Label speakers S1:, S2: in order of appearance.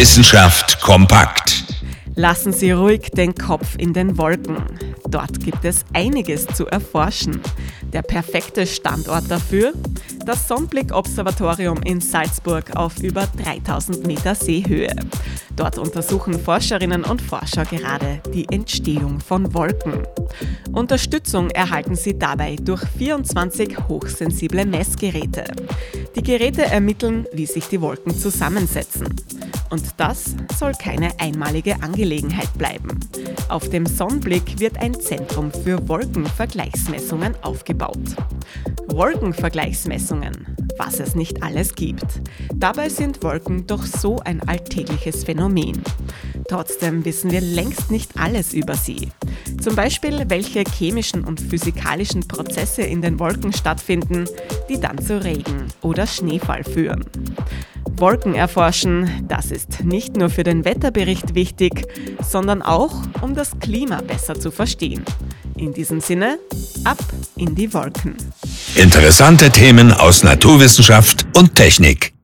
S1: Wissenschaft kompakt.
S2: Lassen Sie ruhig den Kopf in den Wolken. Dort gibt es einiges zu erforschen. Der perfekte Standort dafür? Das Sonnenblick-Observatorium in Salzburg auf über 3000 Meter Seehöhe. Dort untersuchen Forscherinnen und Forscher gerade die Entstehung von Wolken. Unterstützung erhalten sie dabei durch 24 hochsensible Messgeräte. Die Geräte ermitteln, wie sich die Wolken zusammensetzen. Und das soll keine einmalige Angelegenheit bleiben. Auf dem Sonnenblick wird ein Zentrum für Wolkenvergleichsmessungen aufgebaut. Wolkenvergleichsmessungen, was es nicht alles gibt. Dabei sind Wolken doch so ein alltägliches Phänomen. Trotzdem wissen wir längst nicht alles über sie. Zum Beispiel, welche chemischen und physikalischen Prozesse in den Wolken stattfinden, die dann zu Regen oder Schneefall führen. Wolken erforschen, das ist nicht nur für den Wetterbericht wichtig, sondern auch, um das Klima besser zu verstehen. In diesem Sinne, ab in die Wolken.
S1: Interessante Themen aus Naturwissenschaft und Technik.